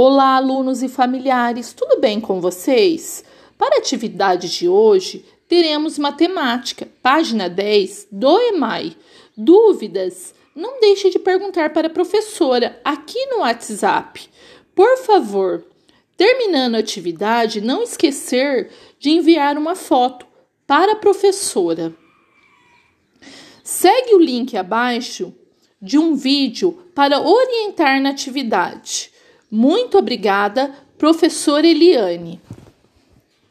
Olá, alunos e familiares, tudo bem com vocês? Para a atividade de hoje, teremos matemática, página 10 do EMAI. Dúvidas? Não deixe de perguntar para a professora aqui no WhatsApp. Por favor, terminando a atividade, não esquecer de enviar uma foto para a professora. Segue o link abaixo de um vídeo para orientar na atividade. Muito obrigada, professora Eliane.